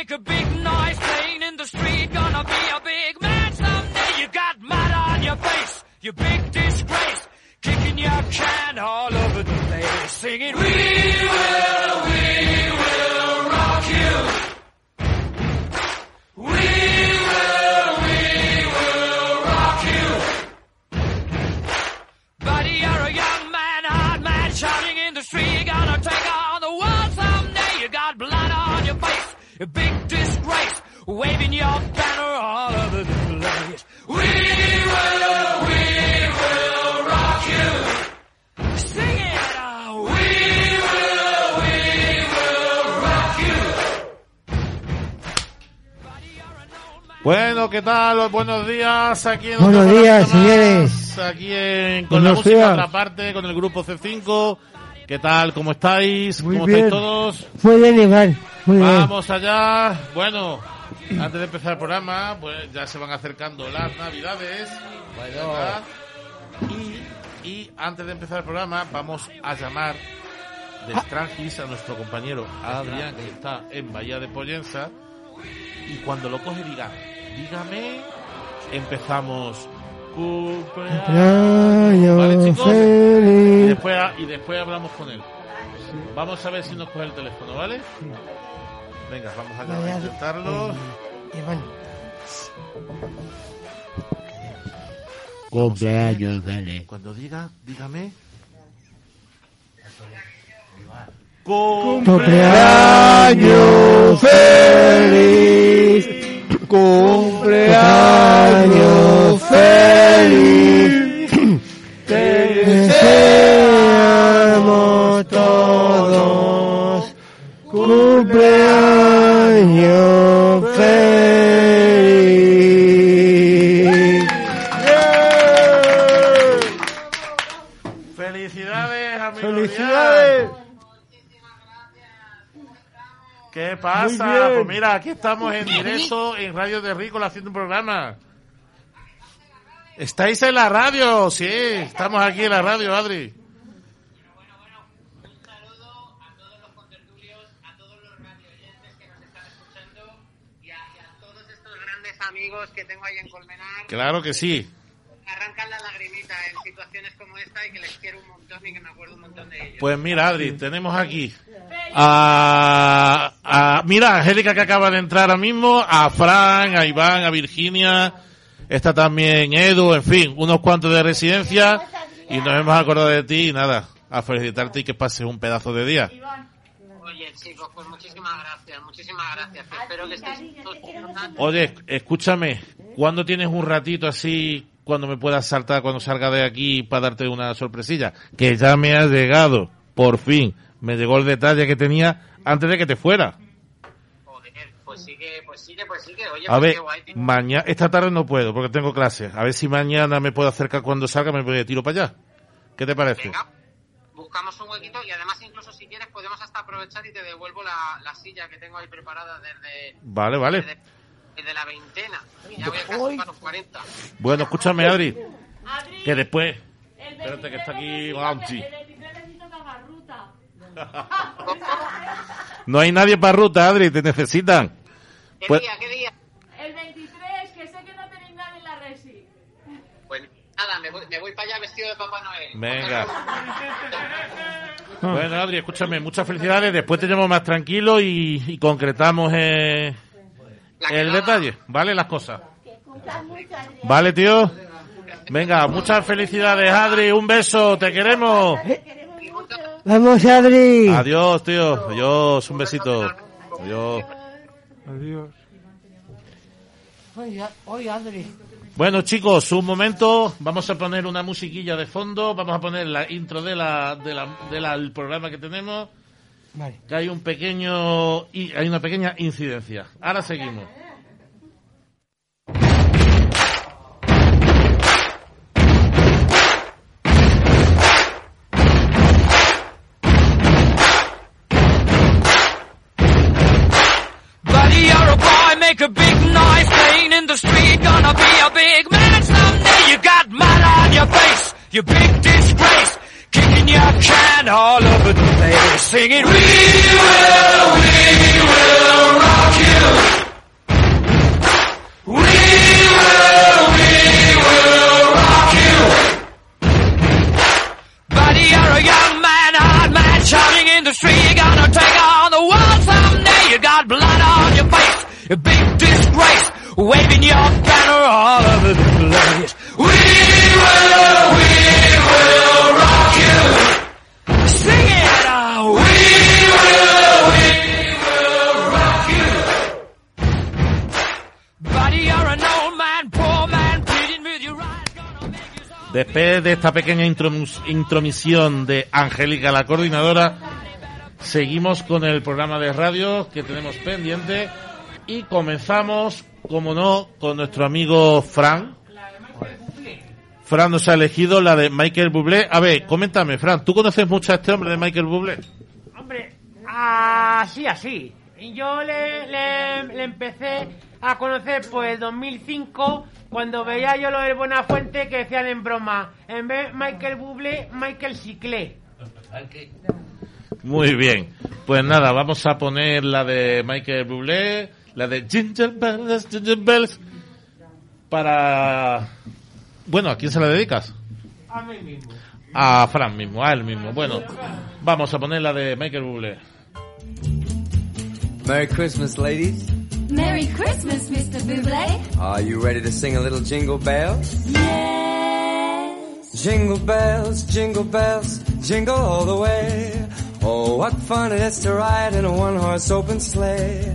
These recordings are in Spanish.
make a big noise playing in the street. Gonna be a big man someday. You got mud on your face, you big disgrace. Kicking your can all over the place, singing, We will, we will rock you. We will, we will rock you. Buddy, you're a young man, hard man, shouting in the street. Gonna take on the world someday. You got blood on your face, big waving your banner all over the place. We will, we will rock you. Sing it, oh, we will, we will rock you. Bueno, ¿qué tal? Buenos días. Aquí en Buenos días, señores. más, Aquí en, con la Buenos música días. otra parte, con el grupo C5. ¿Qué tal? ¿Cómo estáis? Muy ¿Cómo bien. estáis todos? Muy bien, Iván. Muy bien. Vamos allá. Bueno, antes de empezar el programa, pues ya se van acercando las navidades. ¿verdad? Y, y antes de empezar el programa, vamos a llamar de Strangis a nuestro compañero Adrián, que está en Bahía de Pollensa. Y cuando lo coge, diga, dígame, empezamos. Cumpleaños. Vale, chicos. Y después, y después hablamos con él. Vamos a ver si nos coge el teléfono, ¿vale? Venga, vamos a Vaya- intentarlo. Iván. Cumpleaños, dale. Cuando diga, dígame. Cumpleaños feliz. Cumpleaños feliz. Te deseamos todos. Cumpleaños ¿Qué pasa? Pues mira, aquí estamos en directo en Radio de Rícola haciendo un programa. ¿Estáis en la radio? Sí, estamos aquí en la radio, Adri. y a, y a todos estos grandes amigos que tengo ahí en Colmenar, Claro que sí. arrancan la lagrimita en situaciones como esta y que les quiero un montón y que me acuerdo un montón de ellos. Pues mira, Adri, tenemos aquí a, a- mira, a Angélica que acaba de entrar ahora mismo, a Fran, a Iván, a Virginia, está también Edu, en fin, unos cuantos de residencia y nos hemos acordado de ti y nada, a felicitarte y que pases un pedazo de día. Oye, chicos, pues muchísimas gracias, muchísimas gracias. Espero que estéis todos Oye, escúchame, ¿cuándo tienes un ratito así, cuando me puedas saltar, cuando salga de aquí para darte una sorpresilla? Que ya me ha llegado, por fin, me llegó el detalle que tenía antes de que te fuera. Joder, pues sigue, pues sigue, pues sigue. Oye, A pues ver, guay, mañana, esta tarde no puedo porque tengo clases. A ver si mañana me puedo acercar cuando salga, me voy de tiro para allá. ¿Qué te parece? Venga, buscamos un huequito y además incluso si quieres podemos hasta aprovechar y te devuelvo la, la silla que tengo ahí preparada desde, Vale, vale. desde, desde la veintena. Y ya voy a casi para los 40. Bueno, escúchame, Adri, Adri, que después... Espérate, que está aquí 23 Bounty. necesito que- El 23 necesito que haga ruta. No hay nadie para ruta, Adri, te necesitan. ¿Qué Pues- día, qué día? El 23, que sé que no tenéis nadie en la resi. Pues nada, me voy, me voy para allá vestido de Papá Noel. Venga. Bueno, Adri, escúchame, muchas felicidades. Después te llamo más tranquilo y, y concretamos eh, el detalle, ¿vale? Las cosas. Vale, tío. Venga, muchas felicidades, Adri. Un beso, te queremos. Vamos, Adri. Adiós, tío. Adiós, un besito. Adiós. Oye, oye, Adri. Bueno, chicos, un momento. Vamos a poner una musiquilla de fondo. Vamos a poner la intro de la, de la, de la- del programa que tenemos. Vale. Que hay un pequeño, y hay una pequeña incidencia. Ahora seguimos. make a big knife playing in the street. Gonna be a big man someday. You got mud on your face, you big disgrace. Kicking your can all over the place. Singing, We will, we will rock you. We will, we will rock you. Buddy, you're a young man, hard man, shouting in the street. You're gonna take big disgrace, waving your banner all over the. We will, rock you. Después de esta pequeña intromis- intromisión de Angélica, la coordinadora, seguimos con el programa de radio que tenemos pendiente y comenzamos, como no, con nuestro amigo Fran. Fran nos ha elegido la de Michael Bublé. A ver, coméntame, Fran, ¿tú conoces mucho a este hombre de Michael Bublé? Hombre, así, así. Y Yo le, le, le empecé a conocer pues el 2005 cuando veía yo lo del Buenafuente que decían en broma, en vez Michael Bublé, Michael Ciclé. Muy bien. Pues nada, vamos a poner la de Michael Bublé, la de Ginger Bells, Ginger Bells, para... Bueno, ¿a quién se la dedicas? A mí mismo. A Fran mismo, a él mismo. Bueno, vamos a poner la de Michael Bublé. Merry Christmas, ladies. Merry Christmas, Mr. Buble. Are you ready to sing a little jingle bells? Yes. Jingle bells, jingle bells, jingle all the way. Oh, what fun it is to ride in a one-horse open sleigh.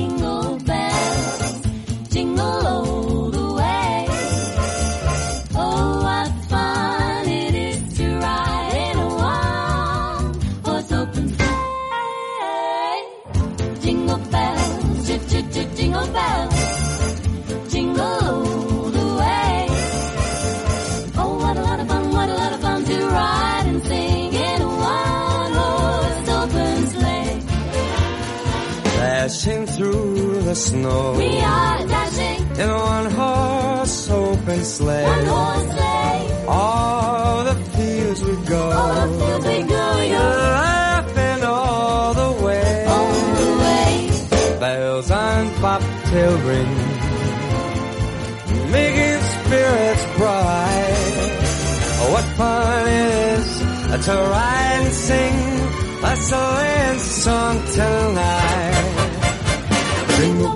the snow We are dashing in a one-horse open sleigh. one horse sleigh. All the fields we go, All the fields we go, we go laughing all the way. all the way. Bells on bobtail ring, making spirits bright. Oh, what fun it is to ride and sing a sleighing song tonight.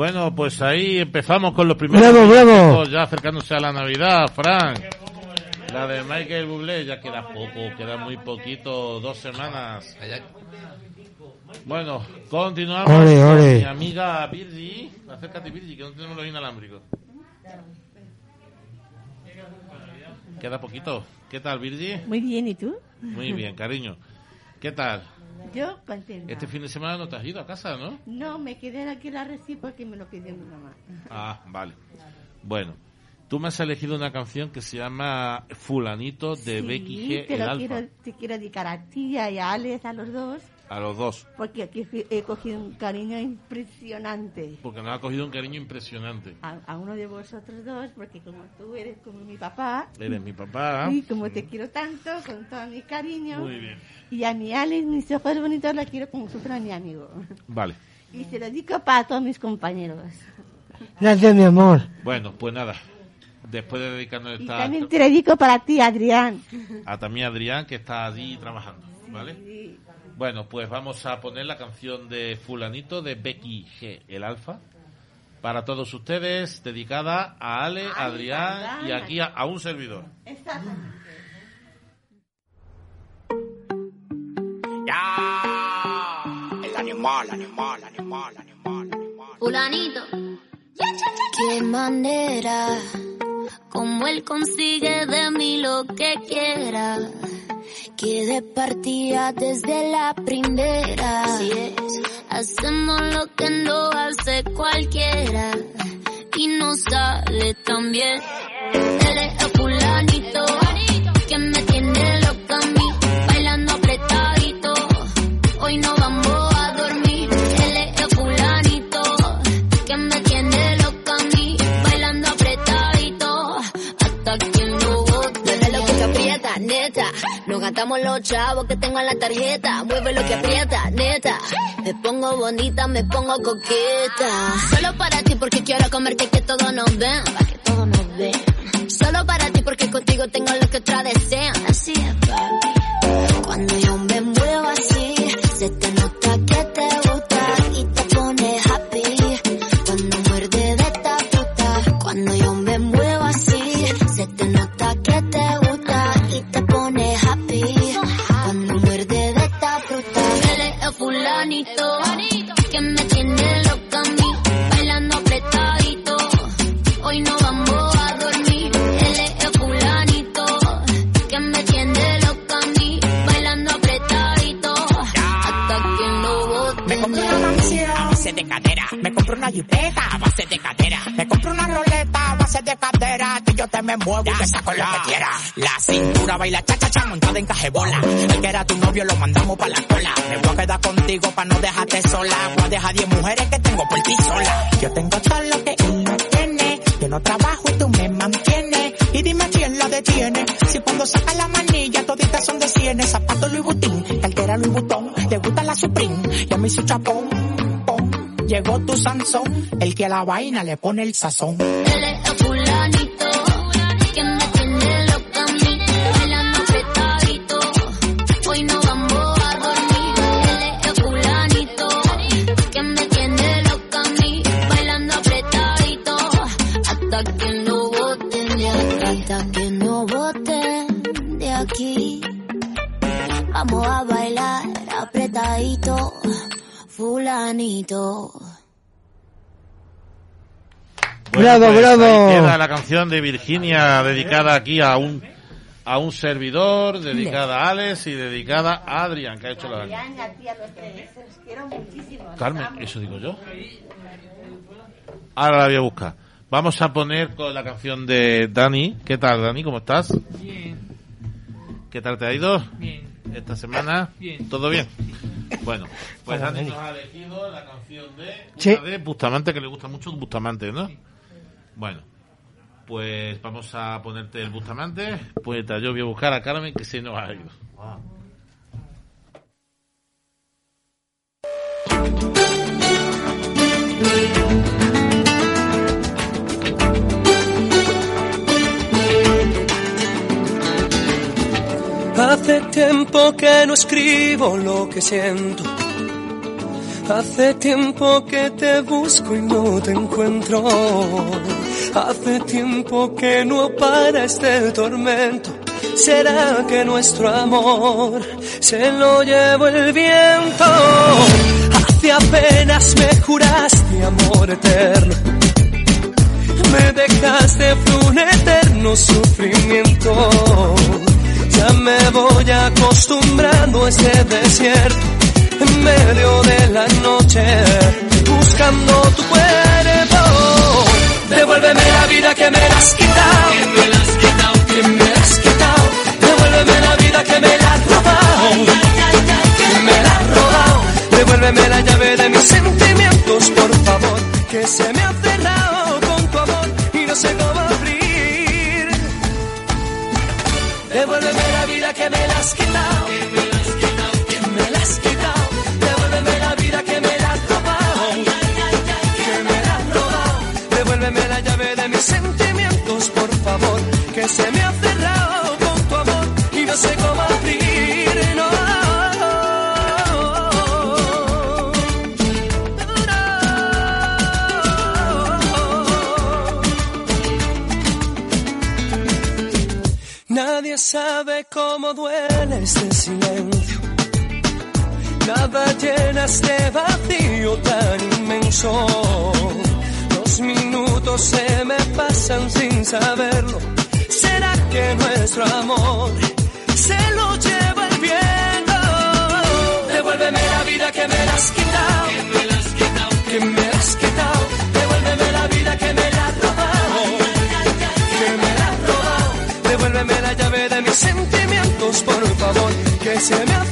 Bueno, pues ahí empezamos con los primeros Bravo, bravo. ya acercándose a la Navidad, Fran. La de Michael Bublé ya queda poco, queda muy poquito, dos semanas. Bueno, continuamos Ole, con ole. mi amiga Virgi. Acércate, Virgi, que no tenemos los inalámbricos. Queda poquito. ¿Qué tal, Virgi? Muy bien, ¿y tú? Muy bien, cariño. ¿Qué tal? Yo contenta. Este fin de semana no te has ido a casa, ¿no? No, me quedé aquí en la reci porque me lo pidió mi mamá. Ah, vale. Bueno, tú me has elegido una canción que se llama Fulanito de Sí, Becky G. te El lo Alfa. quiero, te quiero dedicar a ti y a Alex, a los dos, A los dos. porque aquí he cogido un cariño impresionante. Porque nos ha cogido un cariño impresionante. A, a uno de vosotros dos, porque como tú eres como mi papá, Eres mi papá. y como te quiero tanto, con todo mi cariño, Muy bien. y a mi Alex, mis ojos bonitos, la quiero como si fuera mi amigo. Vale. Y se lo dedico para todos mis compañeros. Gracias, mi amor. Bueno, pues nada. después de dedicarnos Y esta... también te dedico para ti, Adrián. a también Adrián que está allí trabajando, ¿vale? Bueno, pues vamos a poner la canción de Fulanito de Becky G, el Alfa, para todos ustedes, dedicada a Ale, Ale, Adrián y aquí a, a un servidor. El animal, animal, animal, animal, animal. Fulanito. Qué manera, como él consigue de mí lo que quiera. Que de partida desde la primera. Hacemos lo que no hace cualquiera. Y no sale tan bien. Hasta que no bote. Dale lo que te aprieta, neta. Nos gastamos los chavos que tengo en la tarjeta. Mueve lo que aprieta, neta. Me pongo bonita, me pongo coqueta. Solo para ti porque quiero comerte que todos nos ven. Para que todos nos ven. Solo para ti porque contigo tengo lo que otras desean. Así es, papi. Cuando yo me muevo así, se te te me muevo y te saco lo que quiera. La cintura baila cha cha cha montada en cajebola. El que era tu novio lo mandamos pa' la cola. Me voy a quedar contigo pa' no dejarte sola. Voy a dejar 10 mujeres que tengo por ti sola. Yo tengo todo lo que él no tiene. Yo no trabajo y tú me mantienes. Y dime quién la detiene. Si cuando saca la manilla toditas son de cienes. Zapatos Louis Vuitton, cartera Louis Vuitton. Te gusta la Supreme y a mí su chapón. pom. Llegó tu Sansón, el que a la vaina le pone el sazón. Bueno, Bravo, pues bravo. ahí queda la canción de Virginia dedicada aquí a un a un servidor, dedicada a Alex y dedicada a Adrián, que ha hecho la Adrián y a ti, a los tres. Os quiero muchísimo. Carmen, eso digo yo. Ahora la voy a buscar. Vamos a poner con la canción de Dani. ¿Qué tal, Dani? ¿Cómo estás? Bien, ¿Qué tal te ha ido bien. esta semana? Bien. ¿Todo bien? Bueno, pues Dani nos ha elegido la canción de, Sí. de Bustamante, que le gusta mucho Bustamante, ¿no? Bueno, pues vamos a ponerte el Bustamante. Pues mientras yo voy a buscar a Carmen, que se nos ha ido. Hace tiempo que no escribo lo que siento. Hace tiempo que te busco y no te encuentro. Hace tiempo que no para este tormento. ¿Será que nuestro amor se lo llevó el viento? Hace apenas me juraste amor eterno. Me dejaste fue un eterno sufrimiento. Ya me voy acostumbrando a este desierto en medio de la noche, buscando tu cuerpo. Devuélveme la vida que me la has quitado, que me la has quitado, que me la has quitado. Devuélveme la vida que me la has robado, que me la has robado. Devuélveme la llave de mis sentimientos, por favor, que se me ha cerrado con tu amor y no sé cómo abrir. Devuélveme la vida que me la has quitado. que se me ha cerrado con tu amor y no sé cómo abrir, no. Nadie sabe cómo duele este silencio. Nada llena este vacío tan inmenso. Los minutos se me pasan sin saberlo ¿Será que nuestro amor se lo lleva el viento? Devuélveme la vida que me la has quitado. Que me has quitado. Que me has quitado. Devuélveme la vida que me la has robado. Que me la has robado. Devuélveme la llave de mis sentimientos, por favor. Que se me ha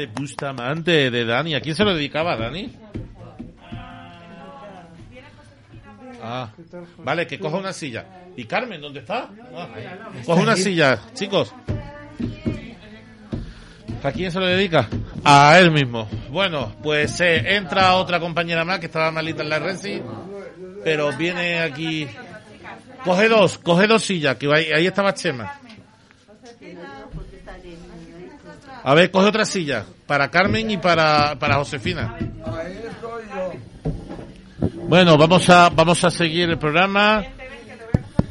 de Bustamante de Dani. ¿A quién se lo dedicaba, Dani? Ah, vale, que coja una silla. ¿Y Carmen, dónde está? Ah, coja una silla, chicos. ¿A quién se lo dedica? A él mismo. Bueno, pues eh, entra otra compañera más que estaba malita en la Renzi, pero viene aquí. Coge dos, coge dos sillas, que ahí, ahí estaba Chema. A ver, coge otra silla para Carmen y para, para Josefina. Bueno, vamos a, vamos a seguir el programa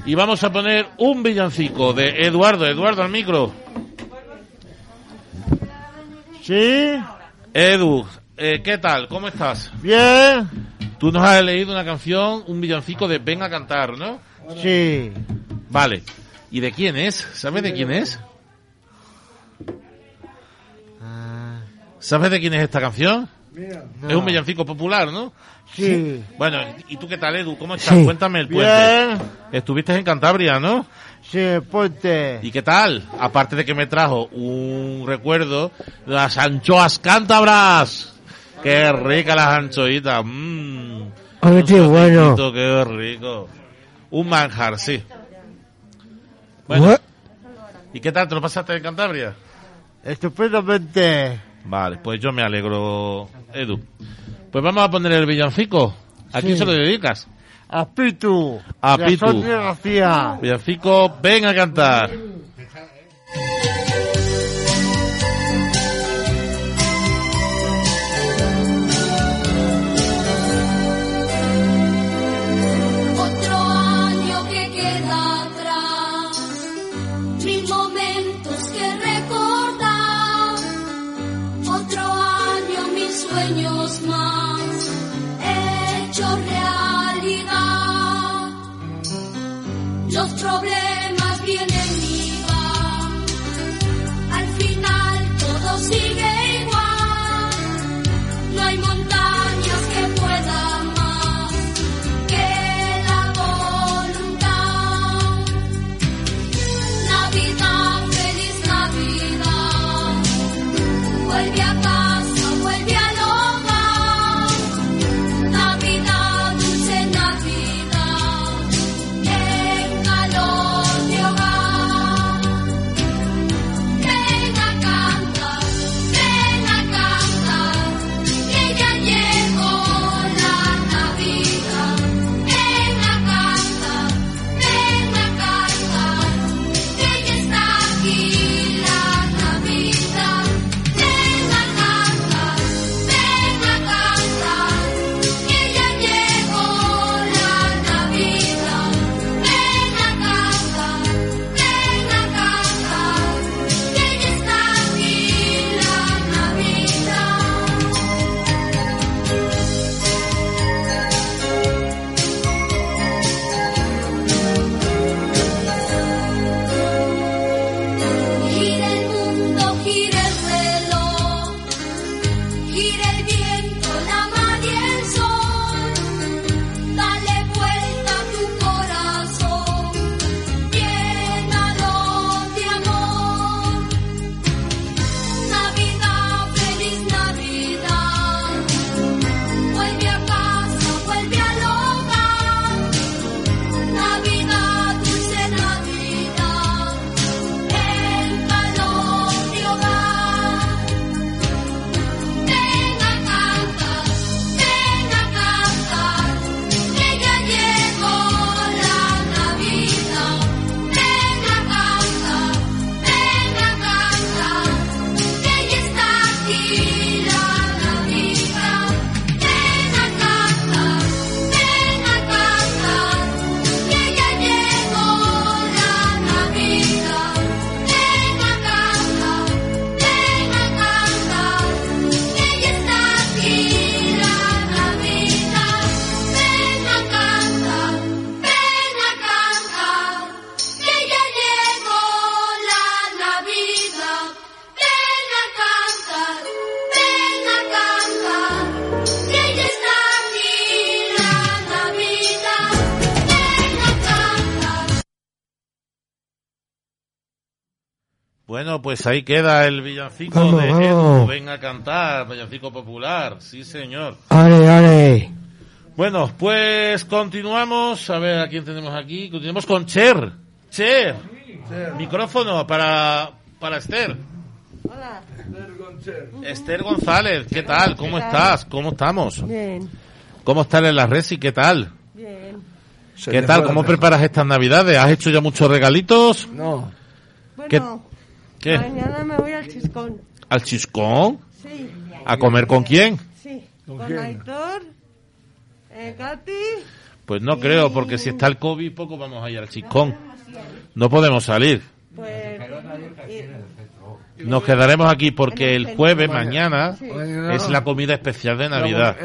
y vamos a poner un villancico de Eduardo. Eduardo, al micro. Sí, Edu, eh, ¿qué tal? ¿Cómo estás? bien, Tú nos has leído una canción, un villancico de Ven a cantar, ¿no? sí. Vale. ¿Y de quién es? ¿Sabes de quién es? ¿Sabes de quién es esta canción? Es un villancico popular, ¿no? Sí. Bueno, ¿y tú qué tal, Edu? ¿Cómo estás? Sí. Cuéntame el puente. Bien, Estuviste en Cantabria, ¿no? sí, ponte. ¿Y qué tal? Aparte de que me trajo un recuerdo las anchoas cántabras. Qué rica las anchoitas. Mmm. Qué bueno. Qué rico. Un manjar, sí. Bueno, Bueno, ¿y qué tal? ¿Te lo pasaste en Cantabria? estupendamente. Vale, pues yo me alegro, Edu. Pues vamos a poner el villancico. ¿A quién Sí. se lo dedicas? A Pitu. A de Pitu. García. Villancico, ven a cantar. Pues ahí queda el villancico Vamos, de vamos. Edu. Venga a cantar, villancico popular. Sí, señor. Ale, ale. Bueno, pues continuamos. A ver, ¿a quién tenemos aquí? Continuamos con Cher. Cher. Micrófono para, para Esther. Hola. Esther González, ¿qué tal? ¿Cómo ¿Qué tal? estás? ¿Cómo estamos? Bien, ¿Cómo estás en la Resi? ¿Qué tal? bien. ¿Qué tal? ¿Cómo preparas estas navidades? ¿Has hecho ya muchos regalitos? No. Bueno, ¿Qué? mañana me voy al Chiscón. ¿Al chiscón? Sí, ¿A comer con quién? sí. ¿Con Con? Aitor, eh, Katy. Pues no creo, porque si está el COVID, poco vamos a ir al chiscón. No podemos salir. Pues. y- Nos quedaremos aquí porque el jueves, mañana, es la comida especial de Navidad.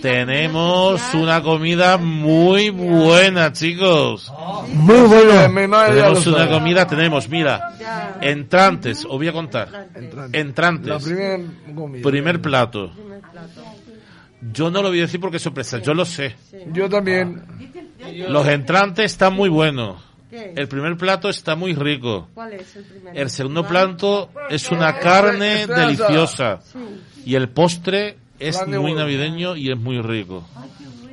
Tenemos una comida muy buena, chicos. Muy lo Tenemos una comida, tenemos, mira, entrantes, os voy a contar. Entrantes. Primer plato. Yo no lo voy a decir porque es sorpresa, yo lo sé. Yo también. Los entrantes están muy buenos. ¿Qué? El primer plato está muy rico. ¿Cuál es el primero? El segundo plato es una carne deliciosa. Sí. Y el postre es muy navideño y es muy rico.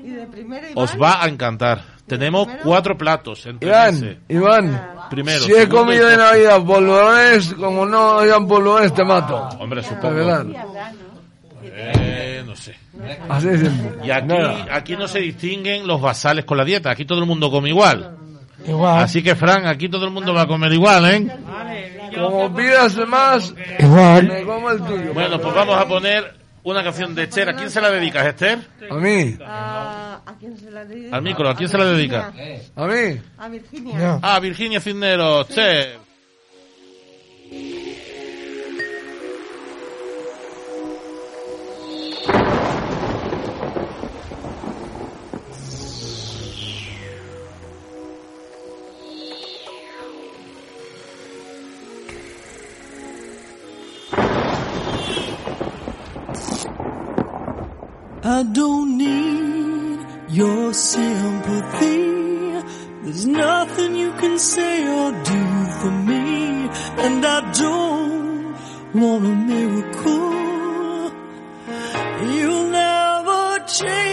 ¿Y de primero Os va a encantar. Tenemos cuatro platos entre Iván, ese. Iván. Primero, Si he comido de. Navidad polvorones, como no hayan polvorones, te mato. Hombre, supongo. verdad. Eh, no sé. Así simple. Y aquí, aquí no se distinguen los basales con la dieta. Aquí todo el mundo come igual. Igual. Así que, Fran, aquí todo el mundo va a comer igual, ¿eh? Como pidas más, Igual. me como el tuyo. Bueno, pues vamos a poner una canción de Cher. ¿A quién se la dedicas, Esther? A mí, ¿A, ¿A quién se la dedica? Al micro, ¿a quién se la dedica? a mí. A Virginia. Ah, Virginia Cisneros, Cher. I don't need your sympathy. There's nothing you can say or do for me. And I don't want a miracle. You'll never change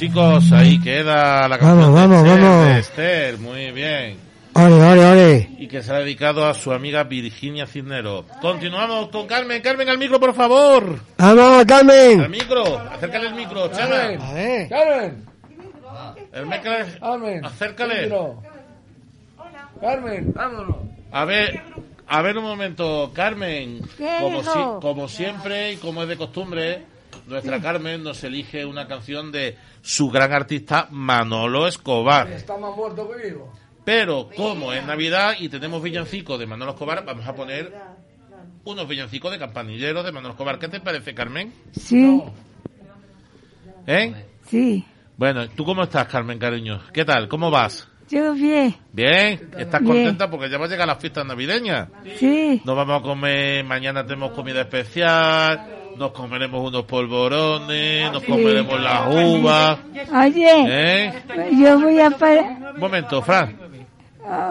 chicos, ahí queda la Vamos, canción de vamos, Esther, vamos. de Esther, muy bien. Ole, ole, ole. Y que se ha dedicado a su amiga Virginia Cisnero. Continuamos con Carmen. Carmen, al micro, por favor. Vamos, Al Carmen. micro, acércale el micro, Chama. Carmen. A ver. Carmen. El micro, Carmen. acércale. micro. Carmen, vámonos. A ver, a ver un momento, Carmen. ¿Qué Como, si- como siempre y como es de costumbre, nuestra Carmen nos elige una canción de su gran artista Manolo Escobar. Está más muerto que vivo. Pero como es Navidad y tenemos villancicos de Manolo Escobar, vamos a poner unos villancicos de campanilleros de Manolo Escobar. ¿Qué te parece, Carmen? Sí, ¿Eh? sí. Bueno, ¿tú cómo estás, Carmen, cariño? ¿Qué tal? ¿Cómo vas? Yo bien. ¿Bien? ¿Estás Bien. contenta porque ya va a llegar las fiestas navideñas? Sí. Nos vamos a comer, mañana tenemos comida especial, nos comeremos unos polvorones, nos Sí. comeremos las uvas. Oye, ¿Eh? yo voy a pa- Un momento, Fran.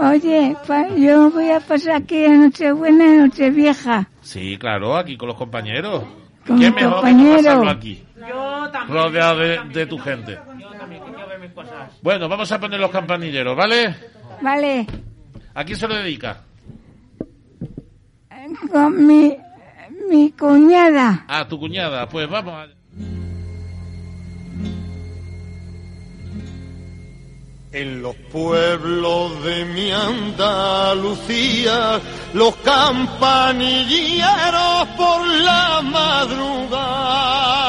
Oye, pa- yo voy a pasar aquí a Nochebuena y Nochevieja. Sí, claro, aquí con los compañeros. Con ¿Qué mis mejor que compañeros. pasarlo aquí? Yo también. Rodeado de, de tu gente. Yo también, que quiero ver mis cosas. Bueno, vamos a poner los campanilleros, ¿vale? Vale, ¿A quién se lo dedica? con mi, mi cuñada. A tu cuñada. Pues vamos a... En los pueblos de mi Andalucía, los campanilleros por la madrugada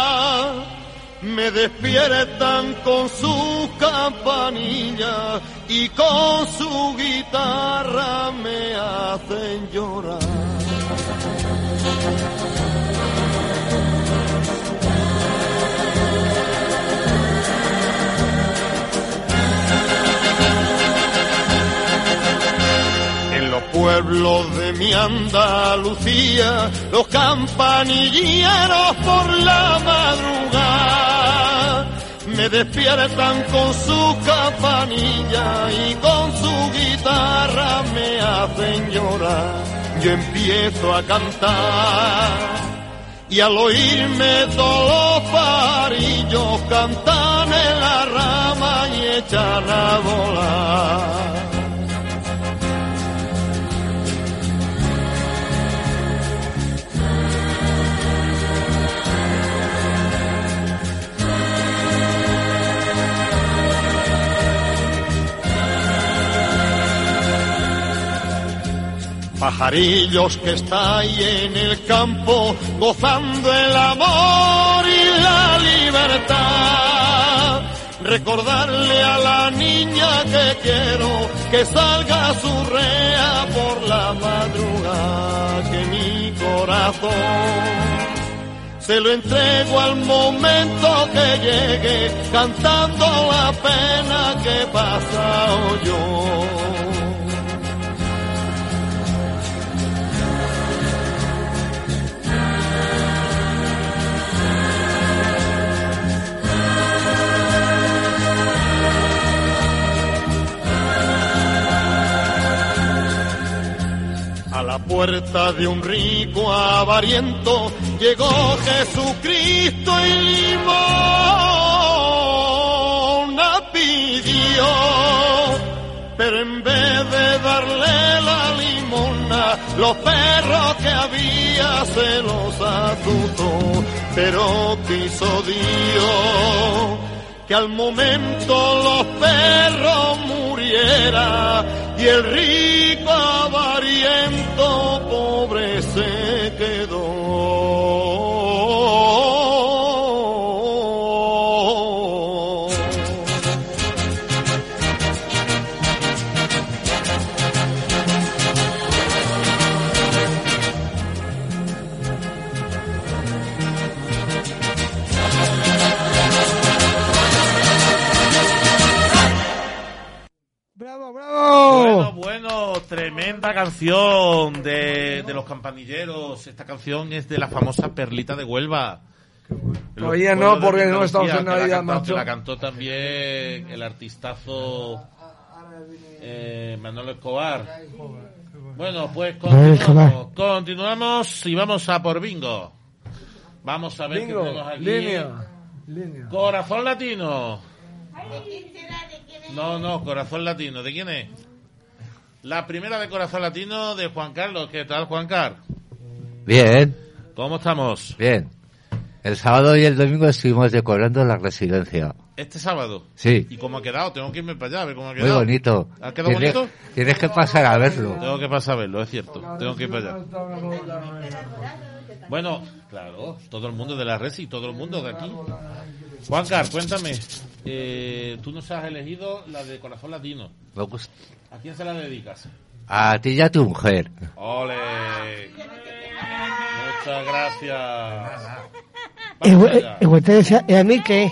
me despiertan con su campanilla y con su guitarra me hacen llorar. Pueblos de mi Andalucía, los campanilleros por la madrugada me despiertan con su campanilla y con su guitarra me hacen llorar. Yo empiezo a cantar y al oírme todos los parillos cantan en la rama y echan a volar. Pajarillos que estáis en el campo gozando el amor y la libertad. Recordarle a la niña que quiero que salga su rea por la madrugada, que mi corazón se lo entrego al momento que llegue, cantando la pena que pasa yo. Puerta de un rico avariento llegó Jesucristo y limona pidió. Pero en vez de darle la limona, los perros que había se los azuzó. Pero quiso Dios que al momento los perros muriera y el rico avariento tremenda canción de, de los campanilleros. Esta canción es de la famosa Perlita de Huelva. Todavía no, porque no estamos en que la Navidad, cantó- macho. la cantó también el artistazo eh, Manolo Escobar. Bueno, pues continuamos, continuamos y vamos a por bingo. Vamos a ver qué Bingo, tenemos aquí. línea. Corazón latino. No, no, corazón latino. ¿De quién es? La primera de corazón latino de Juan Carlos. ¿Qué tal, Juan Carlos? Bien, ¿Cómo estamos? bien. El sábado y el domingo estuvimos decorando la residencia. Este sábado. Sí. ¿Y cómo ha quedado? Tengo que irme para allá a ver cómo ha Muy quedado. bonito. ¿Ha quedado Tienes- bonito? Tienes que pasar a verlo. Tengo que pasar a verlo, es cierto. Tengo que ir para allá. Bueno, claro, todo el mundo de la red y todo el mundo de aquí. Juan Carlos, cuéntame. eh, tú nos has elegido la de corazón latino. Me gusta. ¿A quién se la dedicas? A ti y a tu mujer. ¡Ole! Muchas gracias. Vamos allá. y ustedes, ¿y a mí qué?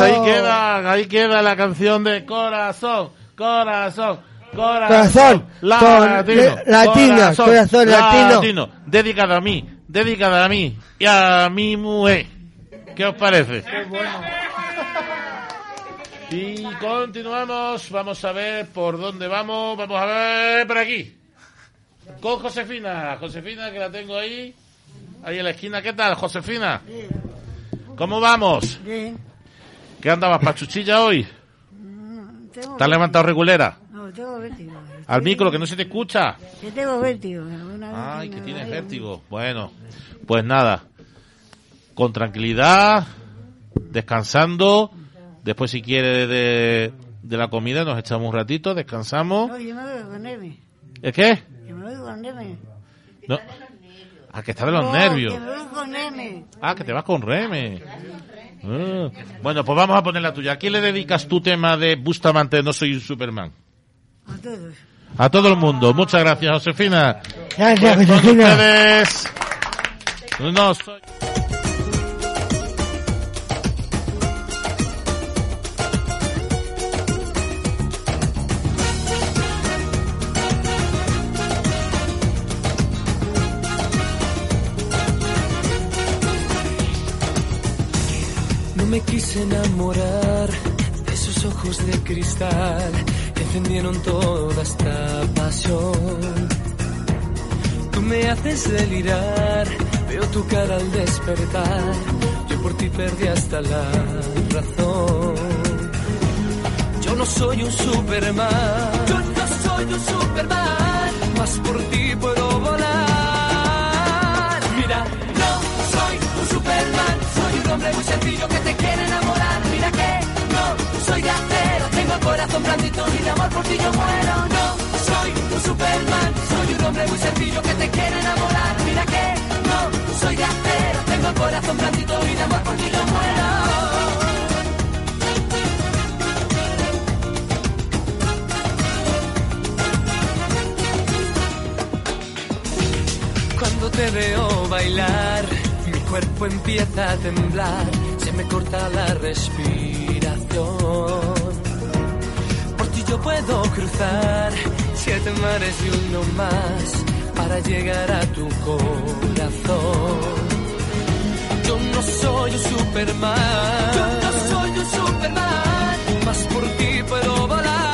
Ahí queda, ahí queda la canción de corazón, corazón, corazón, Corazón, latino, corazón latino. dedicada a mí, dedicada a mí y a mi mujer. ¿Qué os parece? Y continuamos, vamos a ver por dónde vamos, vamos a ver por aquí. Con Josefina, Josefina que la tengo ahí, ahí en la esquina. ¿Qué tal, Josefina? ¿Cómo vamos? Bien. ¿Qué andabas, pachuchilla hoy? Tengo ¿Te has levantado regulera? No, tengo vértigo. Al micro, que no se te escucha. Que tengo vértigo. Ay, que tienes vértigo. Bueno, pues nada. Con tranquilidad, descansando. Después, si quiere, de, de la comida, nos echamos un ratito, descansamos. No, yo me voy con M. ¿Es qué? Yo me voy con M. No. Ah, que está de los No, nervios. Que me voy con. Ah, que te vas con Reme. Ah. Bueno, pues vamos a poner la tuya. ¿A quién le dedicas tu tema de Bustamante, no soy un Superman? A todos. A todo el mundo. Muchas gracias, Josefina. Gracias, Pues con Josefina. ustedes. No soy... me quise enamorar de esos ojos de cristal que encendieron toda esta pasión. Tú me haces delirar, veo tu cara al despertar. Yo por ti perdí hasta la razón. Yo no soy un Superman. Yo no soy un Superman. Más por ti puedo hombre muy sencillo que te quiere enamorar. Mira que no soy de acero. Tengo el corazón blandito y de amor por ti yo muero. No soy un Superman. Soy un hombre muy sencillo que te quiere enamorar. Mira que no soy de acero. Tengo el corazón blandito y de amor por ti yo muero. Cuando te veo bailar, cuerpo empieza a temblar, se me corta la respiración. Por ti yo puedo cruzar siete mares y uno más para llegar a tu corazón. Yo no soy un Superman. Yo no soy un Superman. Más por ti puedo volar.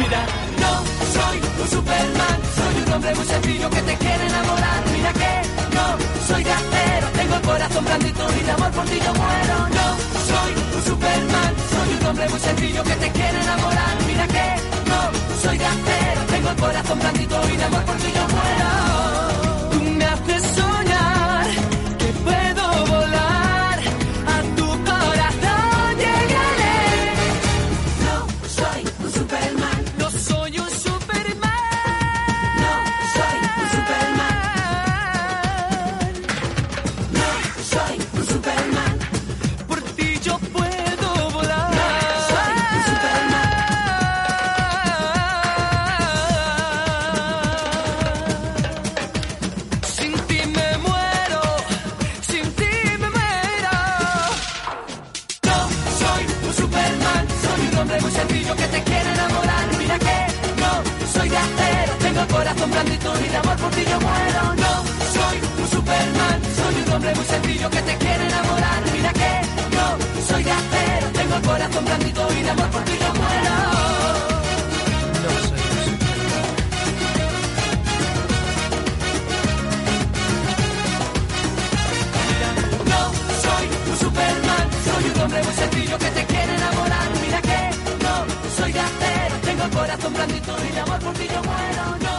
Mira, no soy un Superman. Soy un hombre muy sencillo que te quiere enamorar. Soy acero. Tengo el corazón blandito y de amor por ti yo muero. No soy un Superman. Soy un hombre muy sencillo que te quiere enamorar. Mira que no soy acero. Tengo el corazón blandito y de amor por ti yo muero. Corazón blandito y de amor por ti yo muero. No soy un Superman, soy un hombre muy sencillo que te quiere enamorar. Mira que no soy de acero, tengo el corazón blandito y de amor por ti yo muero. No soy un No soy un Superman, soy un hombre muy sencillo que te quiere enamorar. Mira que no soy de acero, tengo el corazón blandito y de amor por ti yo muero. No.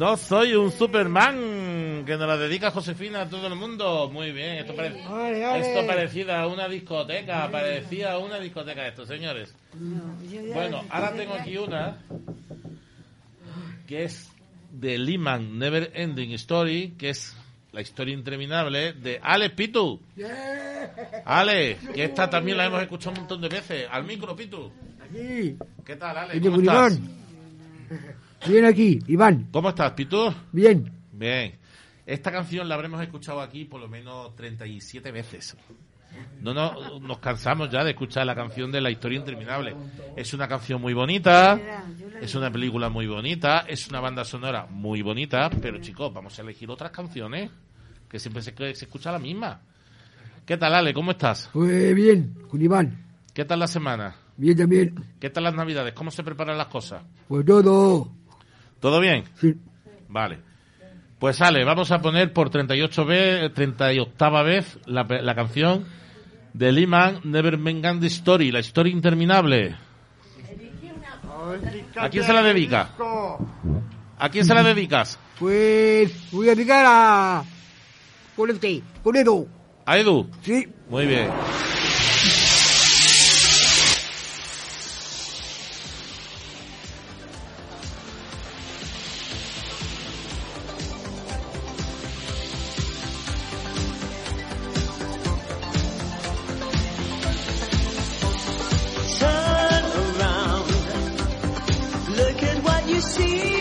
No soy un Superman que nos la dedica Josefina a todo el mundo. Muy bien, esto, pare- Ole, ole. esto parecía a una discoteca, parecía a una discoteca esto, señores. Bueno, ahora tengo aquí una que es de Lehman Never Ending Story, que es la historia interminable de Ale Pitu. Ale, que esta también la hemos escuchado un montón de veces. Al micro, Pitu. Aquí. ¿Qué tal, Ale? ¿Cómo estás? Bien aquí, Iván. ¿Cómo estás, Pitu? Bien. Bien. Esta canción la habremos escuchado aquí por lo menos 37 veces. No, no nos cansamos ya de escuchar la canción de La historia interminable. Es una canción muy bonita, es una película muy bonita, es una banda sonora muy bonita, pero chicos, vamos a elegir otras canciones, que siempre se, se escucha la misma. ¿Qué tal, Ale? ¿Cómo estás? Pues bien, con Iván. ¿Qué tal la semana? Bien también. ¿Qué tal las navidades? ¿Cómo se preparan las cosas? Pues todo. ¿Todo bien? Sí. Vale. Pues Ale, vamos a poner por 38 vez, 38 vez la, pe- la canción de Lehman Never Ending Story, la historia interminable. ¿A quién se la dedica? ¿A quién se la dedicas? Pues voy a dedicar a... Con este, con Edu. ¿A Edu? Sí. Muy bien. Look at what you see.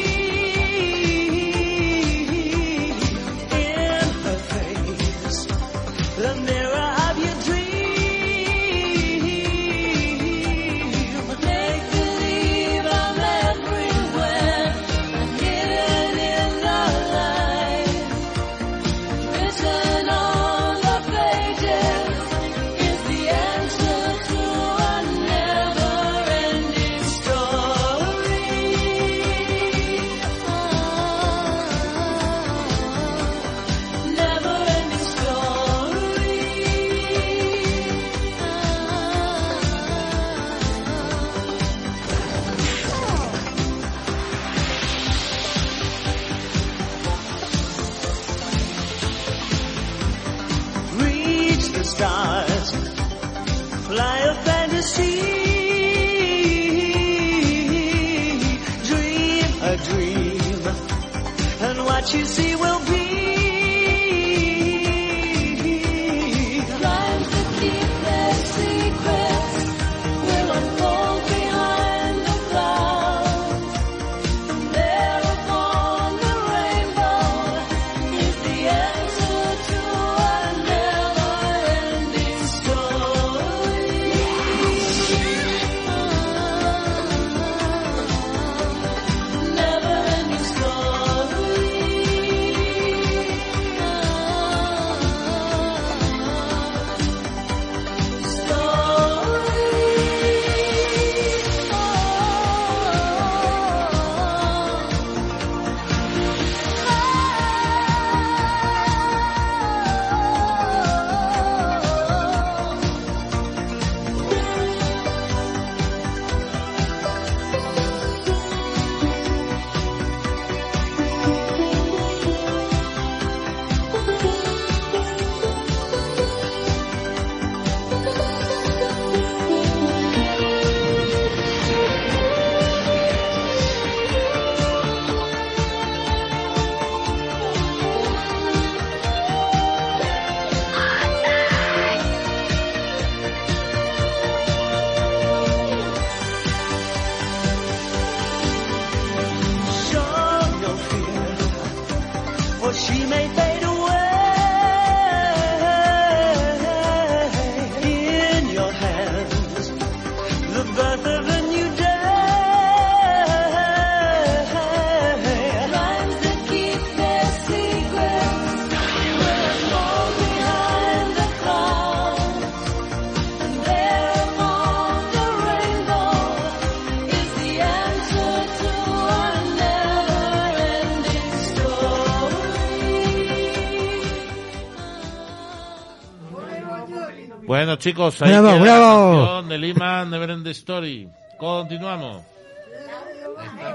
Chicos, ahí Bravo, bravo. la de Lima Neverend Story. Continuamos.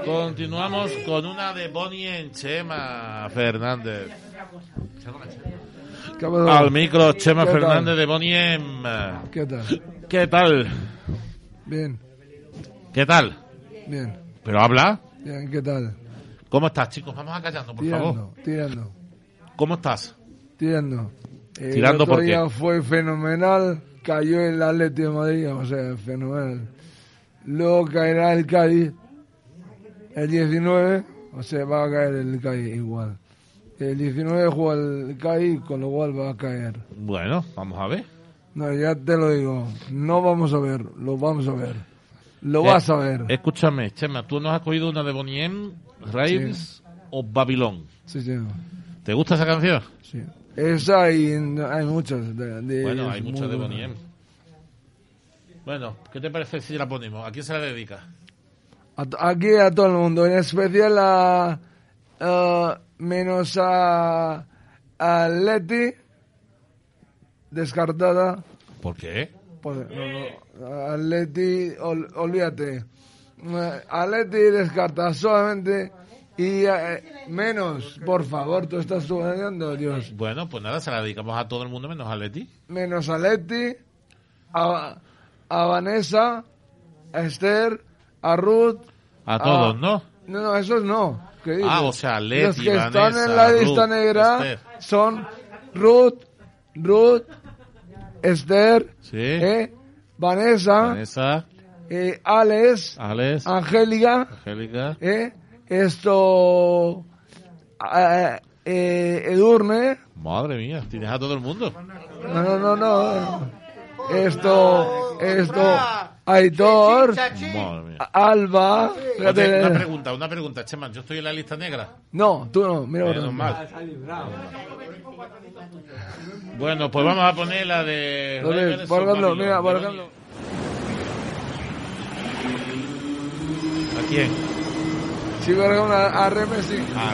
Continuamos con una de Bonnie en Chema Fernández. Al micro, Chema. Fernández de Bonnie. ¿Qué tal? ¿Qué tal? Bien, ¿Qué tal? bien, Pero habla. bien, ¿qué tal? ¿Cómo estás, chicos? Vamos a callarnos, por favor. Tirando, ¿Cómo estás? tirando. El ¿Tirando otro por qué? día fue fenomenal, cayó el Atlético de Madrid, o sea, fenomenal. Luego caerá el Cádiz el 19, o sea, va a caer el Cádiz igual. El 19 juega el Cádiz, con lo cual va a caer. Bueno, vamos a ver. No, ya te lo digo, no vamos a ver, lo vamos a ver. Lo Eh, vas a ver. Escúchame, Chema, ¿tú nos has cogido una de Bonnie M, Raves o Babilón? Sí, sí. ¿Te gusta esa canción? Sí. Esa y hay muchas. De, de Bueno, hay muchas de buenas. Bonnie M. Bueno, ¿qué te parece si la ponemos? ¿A quién se la dedica? A aquí a todo el mundo, en especial a, a- menos a, a Leti, descartada. ¿Por qué? Pues, no, no, a Leti, ol- olvídate. A Leti descartada solamente y eh, menos, por favor, tú estás subiendo, Dios. Bueno, pues nada, se la dedicamos a todo el mundo menos a Leti. menos a Leti, a, a Vanessa, a Esther, a Ruth. A todos, ¿no? No, no, esos no. ¿Qué? Ah, o sea, Leti, Los que están Vanessa, en la Ruth, lista negra Esther. son Ruth, Ruth, Esther, Sí. eh, Vanessa, Vanessa, eh, Alex, Alex, Angélica, Angélica. eh, esto, eh, eh, Edurne, Madre mía, tienes a todo el mundo. No, no, no, no. Esto, esto, Aitor, Madre mía. Alba. Oye, una pregunta, una pregunta, Chema. Yo estoy en la lista negra. No, tú no, mira. Menos por mal. Bueno, pues vamos a poner la de. Por ejemplo, mira, por ejemplo. ¿A quién? Si verga una a Reme, sí. A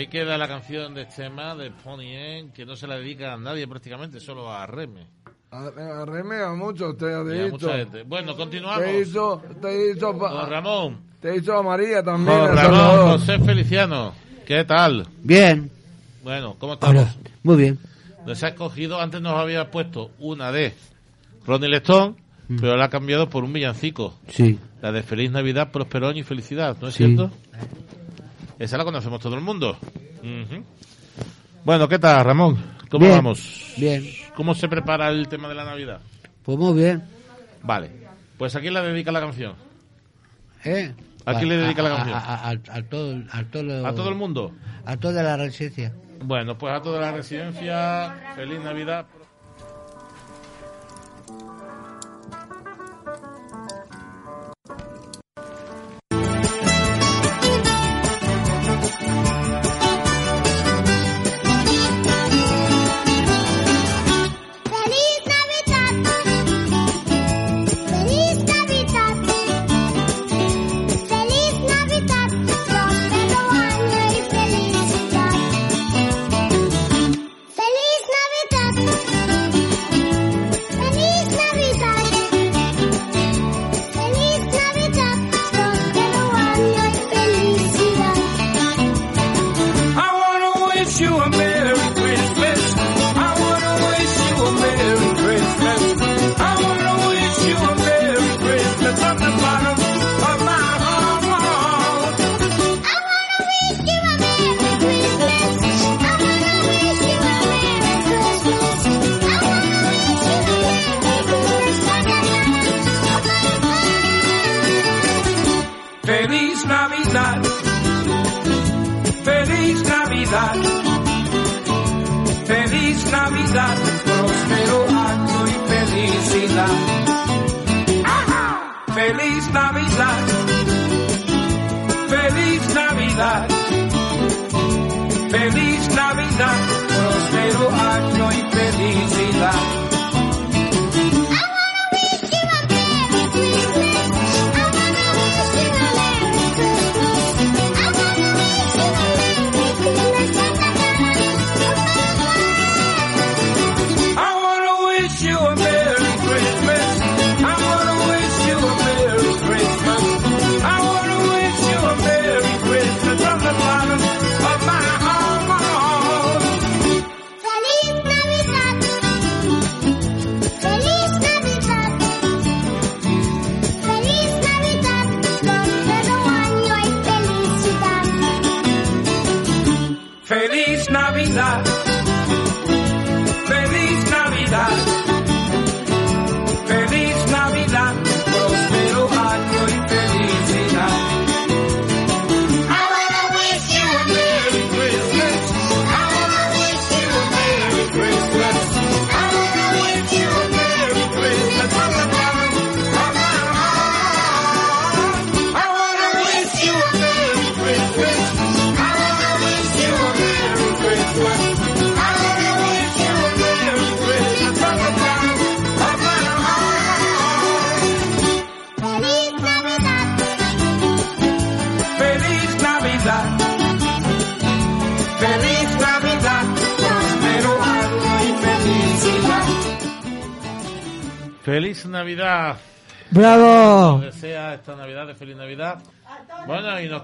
ahí queda la canción de tema de Pony N, que no se la dedica a nadie prácticamente, solo a Reme. A, a Reme a mucho, te Y a he mucha dicho. gente. Bueno, continuamos. Te hizo, te hizo, pa- Don Ramón. te hizo a María también. Don Ramón. José Feliciano. ¿Qué tal? Bien. Bueno, ¿cómo estamos? Hola. Muy bien. Nos ha escogido, antes nos había puesto una de Ronnie Lestón, pero la ha cambiado por un villancico. Sí. La de Feliz Navidad, Próspero Año y Felicidad, ¿no es Sí. cierto? Esa la conocemos todo el mundo. Bueno, ¿qué tal, Ramón? ¿Cómo Bien. vamos? Bien. ¿Cómo se prepara el tema de la Navidad? Pues muy bien. Vale. Pues a quién la dedica la canción. ¿Eh? ¿A quién le dedica la canción? A, a- a- a todo, a, todo, ¿A todo el mundo? A toda la residencia. Bueno, pues a toda la residencia, feliz Navidad.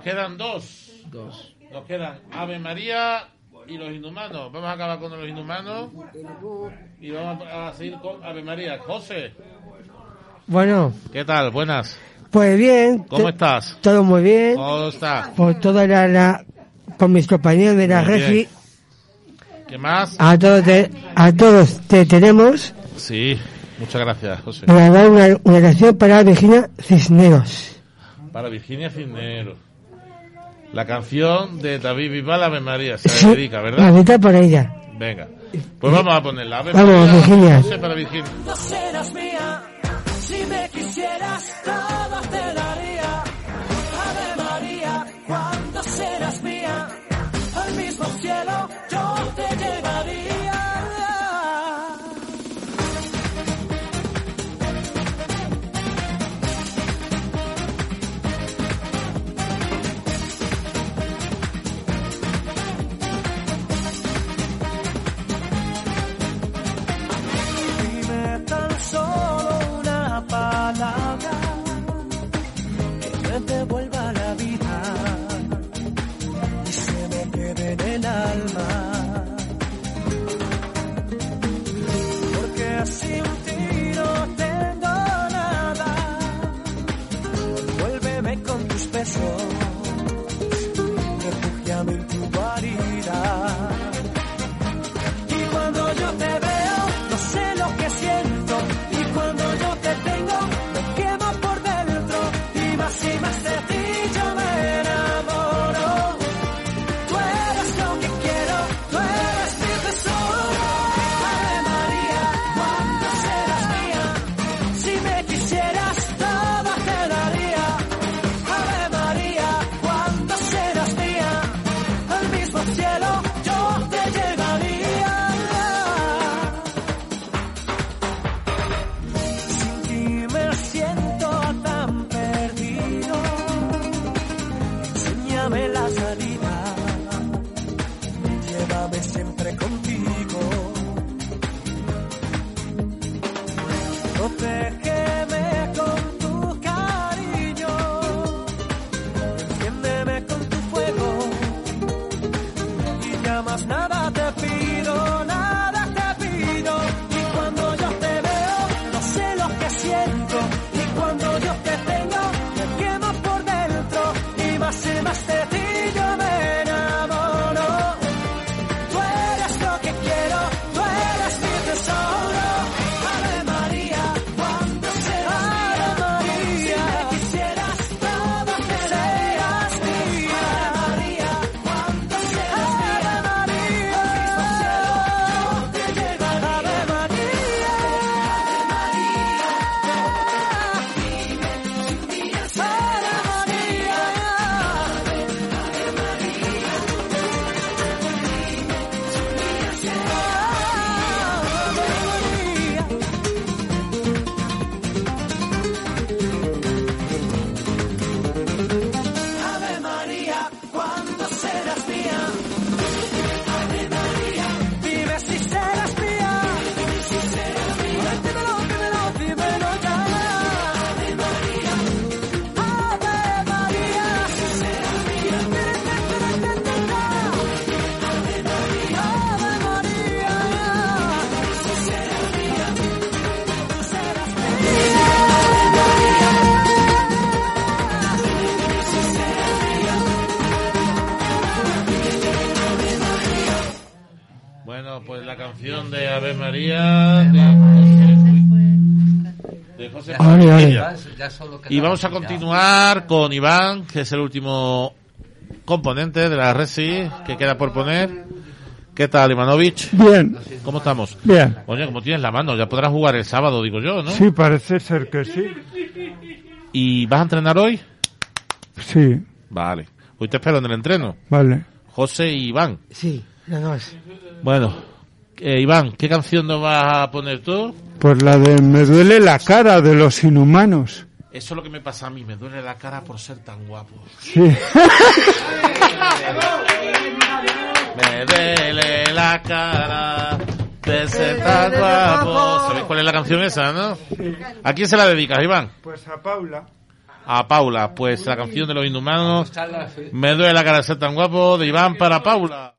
quedan dos. Dos. Nos quedan Ave María y los inhumanos. Vamos a acabar con los inhumanos y vamos a seguir con Ave María. José. Bueno. ¿Qué tal? Buenas. Pues bien. ¿Cómo estás? Todo muy bien. ¿Cómo está? Por toda la, la con mis compañeros de la muy ¿Qué más? A todos te, a todos te tenemos. Sí, muchas gracias, José. Para dar una, una oración para Virginia Cisneros. Para Virginia Cisneros. La canción de David Vival, Ave María, se dedica, ¿verdad? Ahorita por ella. Venga. Pues vamos a ponerla. Ave vamos, María, Virginia. No sé para Virginia. No serás mía si me quisieras dar. You'll Y vamos a ya. continuar con Iván, que es el último componente de la Resi que queda por poner. ¿Qué tal, Ivanovich? Bien. ¿Cómo estamos? Bien. Oye, como tienes la mano, ya podrás jugar el sábado, digo yo, ¿no? Sí, parece ser que sí. ¿Y vas a entrenar hoy? Sí, Vale. Hoy te espero en el entreno. vale. José y Iván. Sí, los dos. Bueno, eh, Iván, ¿qué canción nos vas a poner tú? Pues la de Me duele la cara de los inhumanos. Eso es lo que me pasa a mí, me duele la cara por ser tan guapo. Sí. Me duele la cara de ser tan guapo. ¿Sabéis cuál es la canción esa, no? ¿A quién se la dedicas, Iván? Pues a Paula. A Paula, pues la canción de los inhumanos. Me duele la cara de ser tan guapo de Iván para Paula.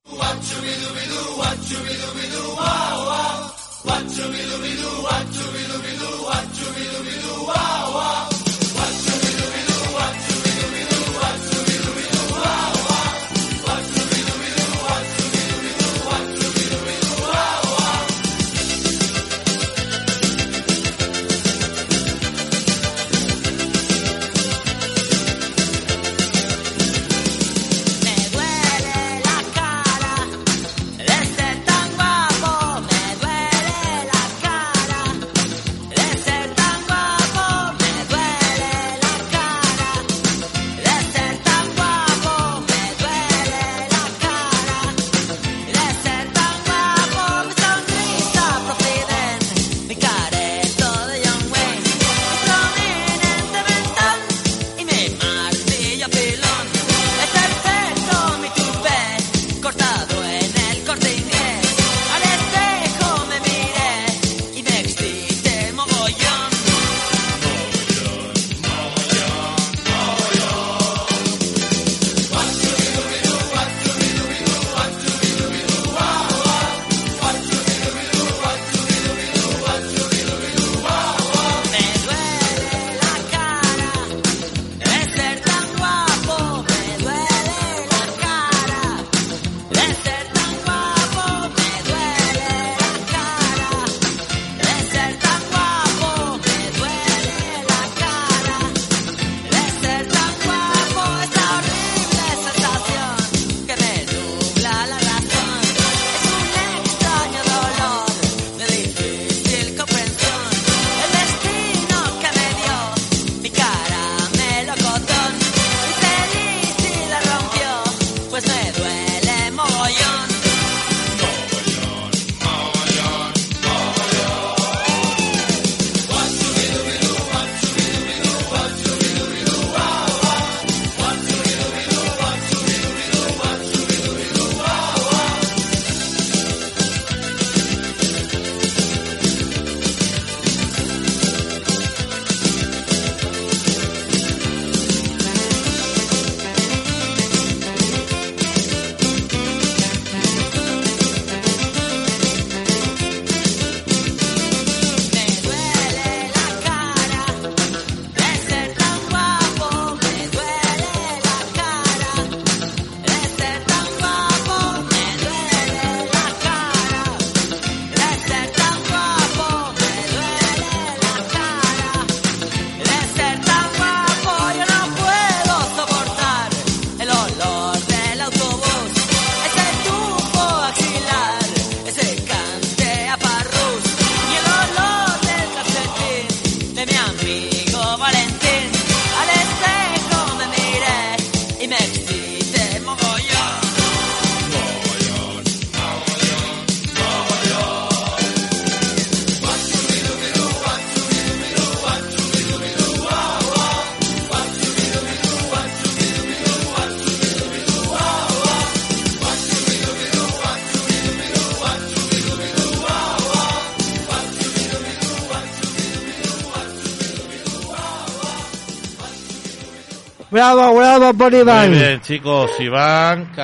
Muy bien, chicos. Iván que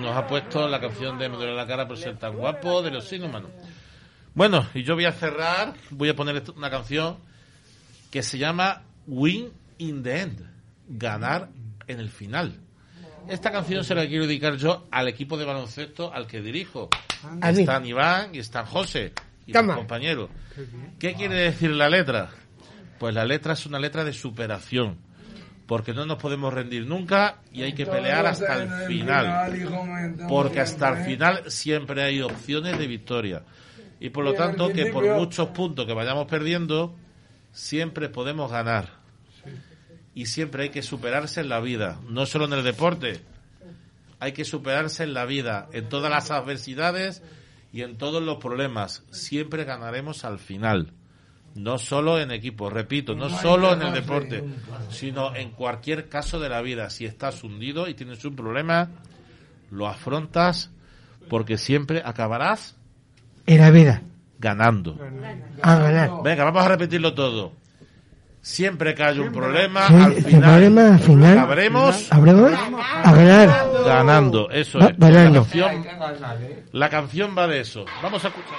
nos ha puesto la canción de Me duele la cara por ser tan guapo de los inhumanos. Bueno, y yo voy a cerrar, voy a poner esto- una canción que se llama Win in the End, ganar en el final. Esta canción se la quiero dedicar yo al equipo de baloncesto al que dirijo. A mí. Están Iván y están José y compañeros. ¿Qué quiere decir la letra? Pues la letra es una letra de superación, porque no nos podemos rendir nunca y hay que pelear hasta el final, porque hasta el final siempre hay opciones de victoria. Y por lo tanto, que por muchos puntos que vayamos perdiendo, siempre podemos ganar. Y siempre hay que superarse en la vida, no solo en el deporte. Hay que superarse en la vida, en todas las adversidades y en todos los problemas. Siempre ganaremos al final. No solo en equipo, repito, no solo en el deporte, nunca. sino en cualquier caso de la vida. Si estás hundido y tienes un problema, lo afrontas porque siempre acabarás En la vida. ganando. A ganar. Venga, vamos a repetirlo todo. Siempre que haya un problema, Sí, al final, problema, al final, acabaremos ¿Habremos? A ganar. ganando. Eso Va- es. La canción, la canción va de eso. Vamos a escuchar.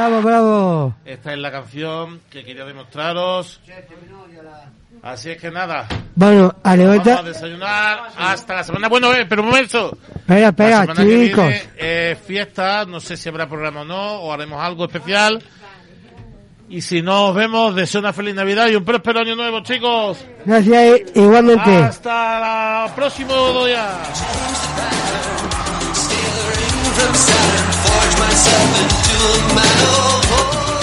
Bravo, bravo. Esta es la canción que quería demostraros. Así es que nada. Bueno, a Vamos a desayunar hasta la semana. Bueno, eh, pero un momento. Espera, chicos. viene, eh, fiesta, no sé si habrá programa o no, o haremos algo especial. Y si no os vemos, deseo una feliz Navidad y un próspero año nuevo, chicos. Gracias, igualmente. Hasta el próximo día. Myself my love. Oh, oh.